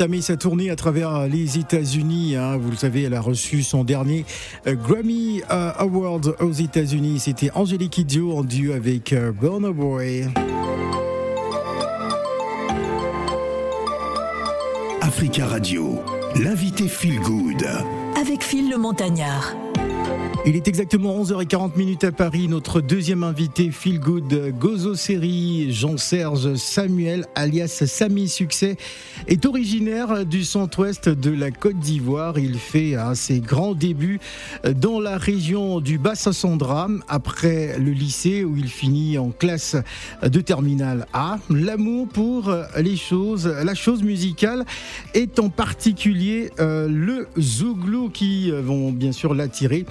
Elle a entamé sa tournée à travers les États-Unis. Hein. Vous le savez, elle a reçu son dernier euh, Grammy euh, Award aux États-Unis. C'était Angélique Kidjo en duo avec euh, Burna Boy. Africa Radio, l'invité Feel Good. Avec Phil le Montagnard. Il est exactement 11h40 minutes à Paris. Notre deuxième invité, Feel Good Gozo Série, Jean-Serge Samuel, alias Samy Succès, est originaire du centre-ouest de la Côte d'Ivoire. Il fait ses grands débuts dans la région du Bas-Sassandra après le lycée où il finit en classe de terminale A. L'amour pour les choses, la chose musicale est en particulier euh, le zouglou qui vont bien sûr l'attirer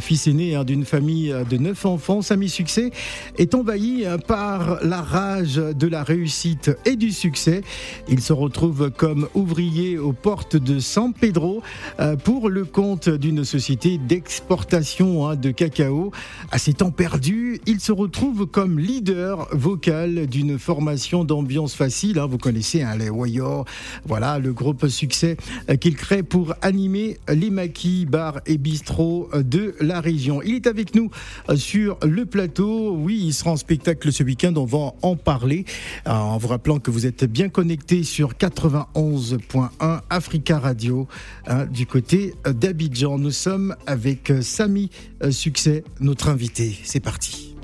fils aîné hein, d'une famille de neuf enfants, Samy Succès est envahi hein, par la rage de la réussite et du succès. Il se retrouve comme ouvrier aux portes de San Pedro euh, pour le compte d'une société d'exportation hein, de cacao. À ses temps perdus, il se retrouve comme leader vocal d'une formation d'ambiance facile. Vous connaissez les Wayor, voilà le groupe succès euh, qu'il crée pour animer les maquis, bars et bistrots de la région. Il est avec nous euh, sur le plateau. Oui, il sera en spectacle ce week-end. On va en parler. Euh, en vous rappelant que vous êtes bien connecté sur 91.1 Africa Radio hein, du côté euh, d'Abidjan. Nous sommes avec Samy Succès, notre invité. C'est parti.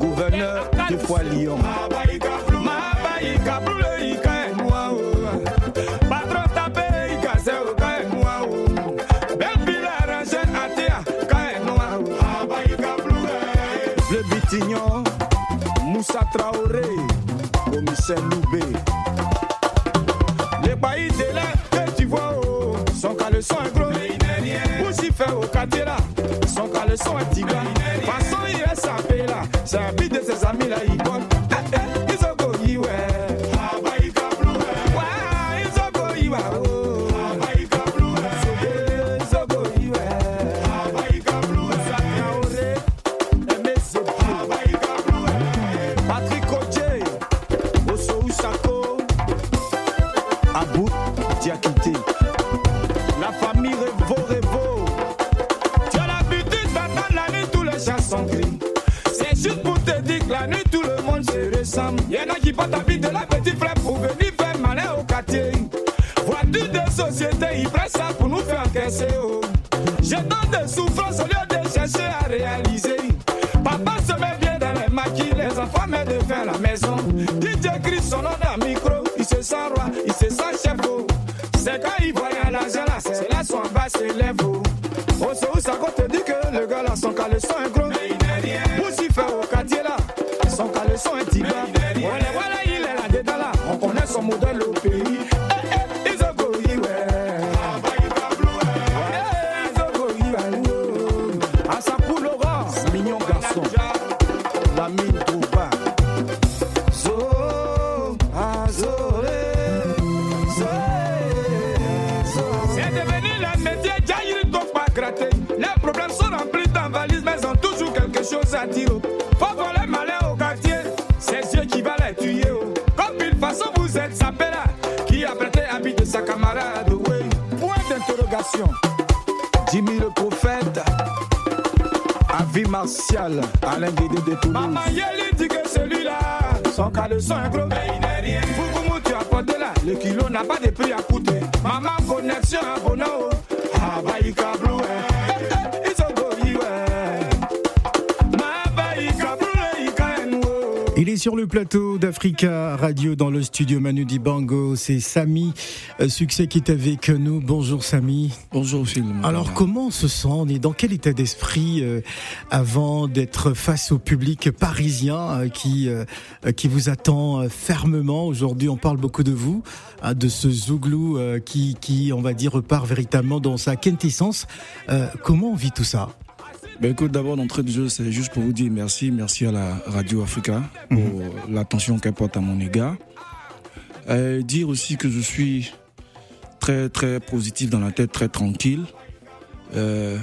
Gouverneur Lyon. Moussa Traoré, commissaire Loubé. Les baillis de que tu vois, oh, son caleçon est gros. Moussi fait au quartier là, son caleçon est tigre. Façon il est sapé là, c'est un juste pour te dire que la nuit tout le monde se ressemble. Y'en a qui portent la vie de la petite frère pour venir faire malin au quartier. Voiture de société, ils prennent ça pour nous faire encaisser. Oh. Je donne des souffrances au lieu de chercher à réaliser. Papa se met bien dans les maquis, les enfants mettent de la maison. DJ crie son nom dans le micro, il se sent roi, il se sent chef. Oh. C'est quand il voit l'argent là, c'est là son bas s'élève. Oh, c'est où ça qu'on te dit que le gars là, son caleçon est son caleçon est tigre. Voilà, voilà, il est là on connaît son modèle au pays. Eh, eh. Eh, mignon garçon. La mine. Zo, c'est devenu le métier, ne pas gratter. Les problèmes sont remplis dans valise, mais ils ont toujours quelque chose à dire. Martial, Alain Guédé de Toulouse. Maman Yeli dit que celui-là, son caleçon est gros. Mais il n'est rien. Fougoumou, tu as porté là, le kilo n'a pas de prix à coûter. Maman, connexion à Bono. Sur le plateau d'Africa Radio dans le studio Manu Dibango. C'est Samy euh, Succès qui est avec nous. Bonjour Samy. Bonjour Phil. Alors comment on se sent? On est dans quel état d'esprit euh, avant d'être face au public parisien euh, qui qui vous attend fermement? Aujourd'hui, on parle beaucoup de vous, hein, de ce Zouglou qui qui on va dire repart véritablement dans sa quintessence. Comment on vit tout ça? Ben écoute, d'abord d'entrée de jeu, c'est juste pour vous dire merci, merci à la Radio Africa pour l'attention qu'elle porte à mon égard. Dire aussi que je suis très très positif dans la tête, très tranquille. Euh,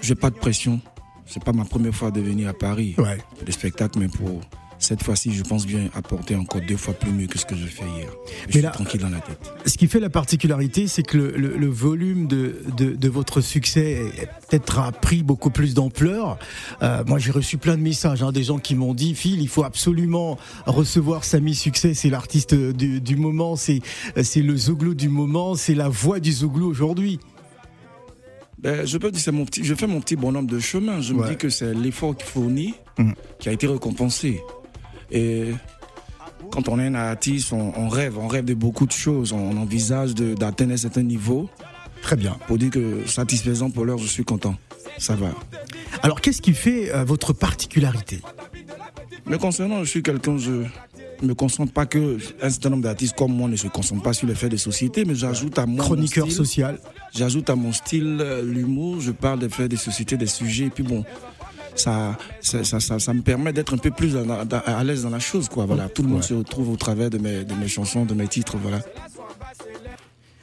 j'ai pas de pression. C'est pas ma première fois de venir à Paris Ouais. pour des spectacles, mais pour cette fois-ci, je pense bien apporter encore deux fois plus mieux que ce que je fais hier. Je Mais suis là- tranquille dans la tête. Ce qui fait la particularité, c'est que le, le- le volume de, de, de votre succès peut-être a pris beaucoup plus d'ampleur. Euh, moi, j'ai reçu plein de messages, hein, des gens qui m'ont dit, Phil, il faut absolument recevoir Samy Succès. C'est l'artiste du, du moment, c'est le Zouglou du moment, c'est la voix du Zouglou aujourd'hui. Ben, je peux dire, c'est mon petit, je fais mon petit bonhomme de chemin. Je me dis que c'est l'effort qu'il fournit Mhm. qui a été récompensé. Et quand on est un artiste, on, on rêve, on rêve de beaucoup de choses. On envisage de- d'atteindre un certain niveau. Très bien. Pour dire que satisfaisant pour l'heure, je suis content. Ça va. Alors, qu'est-ce qui fait euh, votre particularité? Mais concernant, je suis quelqu'un, je me concentre pas que un certain nombre d'artistes comme moi ne se concentrent pas sur les faits de société, mais j'ajoute à moi mon Chroniqueur style. social. J'ajoute à mon style euh, l'humour, je parle des faits des sociétés, des sujets, et puis bon, ça, ça, ça, ça, me permet d'être un peu plus à l'aise dans la chose, quoi. Voilà, tout le monde Ouais. se retrouve au travers de mes, de mes chansons, de mes titres, voilà.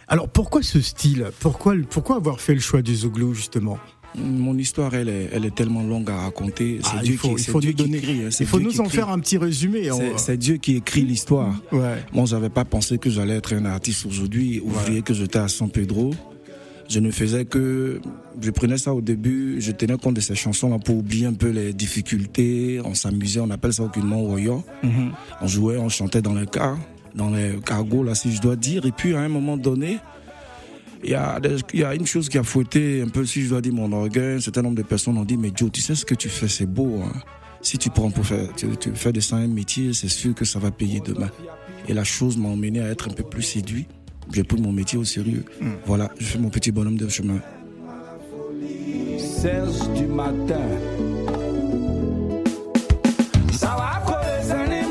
Alors, pourquoi ce style? Pourquoi, pourquoi avoir fait le choix du Zouglou, justement? Mon histoire, elle est, elle est tellement longue à raconter. C'est Ah, Dieu il faut, qui, il faut Dieu nous qui donner. écrit, hein, il faut Dieu nous qui en écrit. faire un petit résumé. C'est- On- C'est Dieu qui écrit l'histoire. Ouais. Moi, j'avais pas pensé que j'allais être un artiste aujourd'hui, ouvrier que j'étais à San Pedro. Je ne faisais que, je prenais ça au début, je tenais compte de ces chansons-là pour oublier un peu les difficultés. On s'amusait, on appelle ça aucunement Royo. Mhm. On jouait, on chantait dans les cars, dans les cargos, là, si je dois dire. Et puis, à un moment donné, il y a, des- il y a une chose qui a fouetté un peu, si je dois dire, mon orgueil. Un certain nombre de personnes ont dit, mais Joe, tu sais ce que tu fais, c'est beau. hein. Si tu prends pour faire, tu, tu fais de ça un métier, c'est sûr que ça va payer demain. Et la chose m'a emmené à être un peu plus séduit. J'ai pris mon métier au sérieux. Voilà, je fais mon petit bonhomme de chemin. Serge du matin. Sani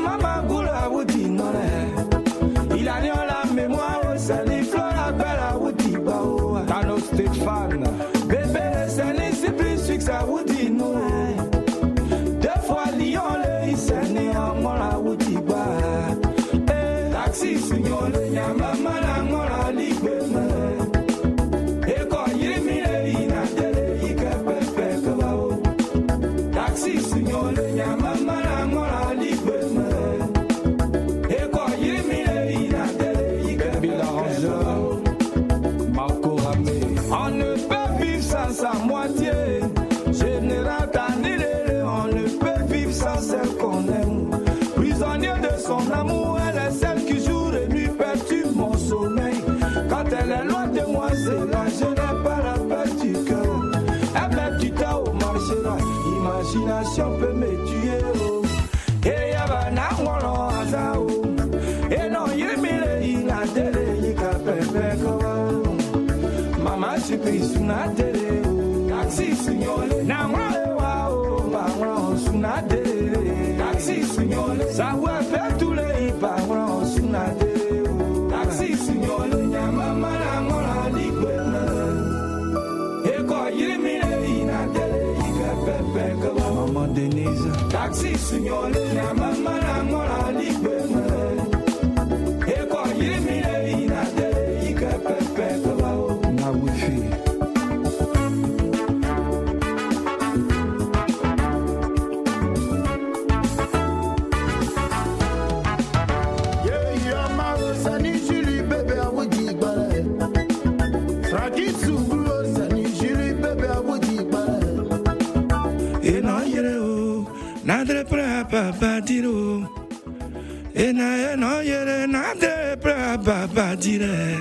mama Discrimination peut me tuer. Oh. Et yabana wolo azao. Et non yemile ina dele yika pepe Taxi sunyole. Na mwale Taxi Taxi signole. Nya mama na ngolo ligwe babadiro. Ena ena yere na de bra re,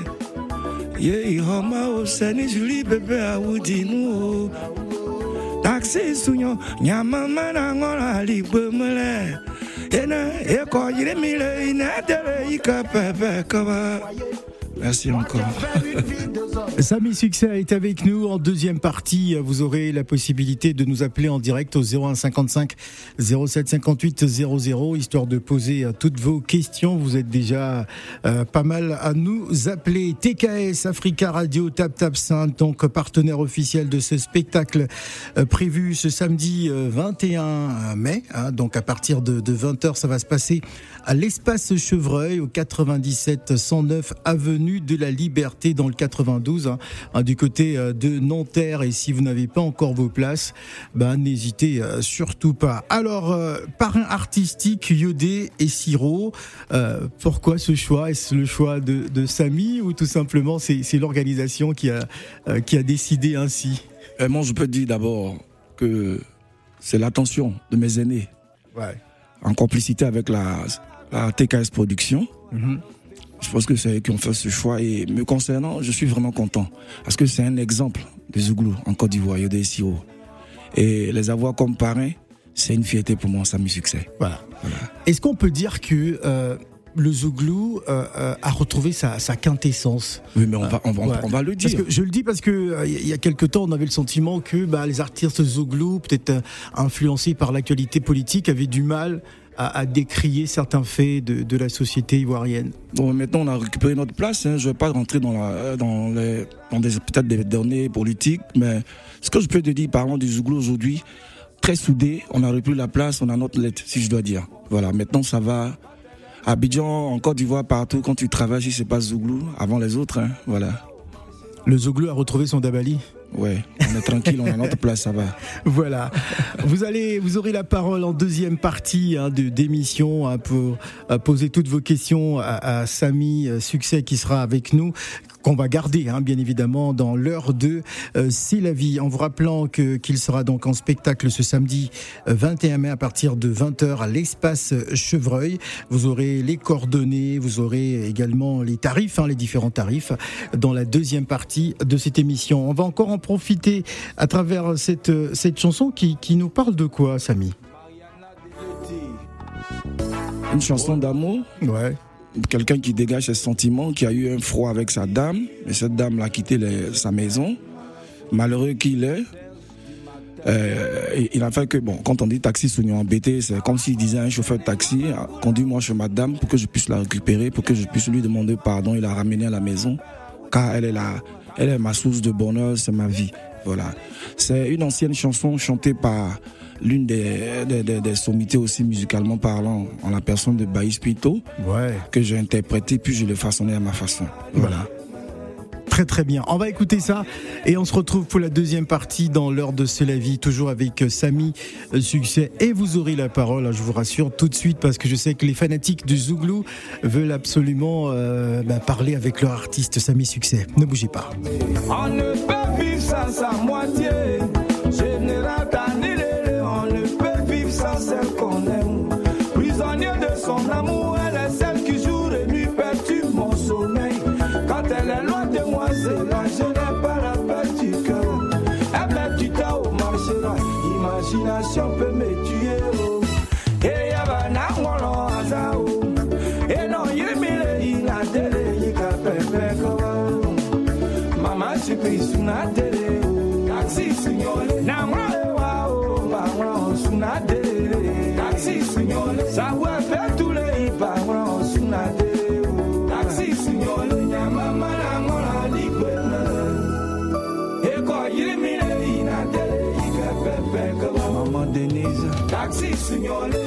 Ye homa o seni juli bebe awudinu o. Taxi sunyo nyama mana ngora libe mele. Ena eko yire mile ina de ikapa pe kaba. Merci encore. Samy Succès est avec nous en deuxième partie. Vous aurez la possibilité de nous appeler en direct au 01 55 07 58 00, histoire de poser euh, toutes vos questions. Vous êtes déjà euh, pas mal à nous appeler. TKS Africa Radio Tap Tap Sainte, donc partenaire officiel de ce spectacle euh, prévu ce samedi euh, 21 mai. hein. donc à partir de, de 20h, ça va se passer à l'espace Chevreuil au 97 109 avenue de la Liberté dans le 92, hein, hein, du côté euh, de Nanterre. Et si vous n'avez pas encore vos places, ben, n'hésitez euh, surtout pas. Alors, euh, parrain artistique, Yodé et Siro, pourquoi ce choix? Est-ce le choix de, de Samy ou tout simplement c'est l'organisation qui a, qui a décidé ainsi? Moi, je peux dire d'abord que c'est l'attention de mes aînés. Ouais. En complicité avec la, la TKS Production. Mhm. Je pense que c'est eux qui ont fait ce choix. Et me concernant, je suis vraiment content. Parce que c'est un exemple des Zouglou en Côte d'Ivoire, des SIO. Et les avoir comme parrains, c'est une fierté pour moi, ça me succès. Voilà. Est-ce qu'on peut dire que euh, le Zouglou euh, euh, a retrouvé sa, quintessence? Oui, mais on va, on va, le dire. je le dis parce que il y a quelques temps, on avait le sentiment que bah, les artistes Zouglou, peut-être influencés par l'actualité politique, avaient du mal à, décrier certains faits de, la société ivoirienne Bon, maintenant on a récupéré notre place. Hein. Je ne vais pas rentrer dans, la, dans, les, dans des, peut-être des données politiques, mais ce que je peux te dire, parlant du Zouglou aujourd'hui, très soudé, on a repris la place, on a notre lettre, si je dois dire. Voilà, maintenant ça va. Abidjan, en Côte d'Ivoire, partout, quand tu travailles, si c'est pas Zouglou, avant les autres, hein, voilà. Le Zouglou a retrouvé son Dabali Ouais, on est tranquille, on a notre place, ça va. Voilà. Vous allez, vous aurez la parole en deuxième partie hein, de d'émission hein, pour euh, poser toutes vos questions à, Samy euh, Succès qui sera avec nous qu'on va garder, hein, bien évidemment, dans l'heure de euh, C'est la vie. En vous rappelant que qu'il sera donc en spectacle ce samedi 21 mai à partir de 20h à l'espace Chevreuil. Vous aurez les coordonnées, vous aurez également les tarifs, les différents tarifs dans la deuxième partie de cette émission. On va encore en profiter à travers cette, cette chanson qui, qui nous parle de quoi, Samy? Une chanson d'amour? Ouais. Quelqu'un qui dégage ses sentiments, qui a eu un froid avec sa dame, et cette dame l'a quitté sa maison. Malheureux qu'il est, euh, il a fait que, bon, quand on dit taxi soignon embêté, c'est comme s'il disait à un chauffeur de taxi, conduis-moi chez madame pour que je puisse la récupérer, pour que je puisse lui demander pardon et la ramener à la maison, car elle est la, elle est ma source de bonheur, c'est ma vie. Voilà. C'est une ancienne chanson chantée par l'une des, des, sommités aussi musicalement parlant, en la personne de Baïs Pito, ouais. que j'ai interprété puis je l'ai façonné à ma façon. Voilà. Très très bien. On va écouter ça et on se retrouve pour la deuxième partie dans l'heure de C'est la vie, toujours avec euh, Samy euh, Succès. Et vous aurez la parole, hein, je vous rassure, tout de suite, parce que je sais que les fanatiques du Zouglou veulent absolument euh, bah, parler avec leur artiste Samy Succès. Ne bougez pas. On ne peut vivre sans sa moitié. Je suis suna délé. Taxi, signore. Na ngolo, wa, oh, ba, ngolo, suna délé. Taxi, signore. Ça va faire tous les hipas, ngolo, suna délé. Taxi, signore. Nyama, na ngolo, likwena. Eko, il mire, il a délé, il a pepe comme. Maman Denise. Taxi, signore. Nyama, na ngolo,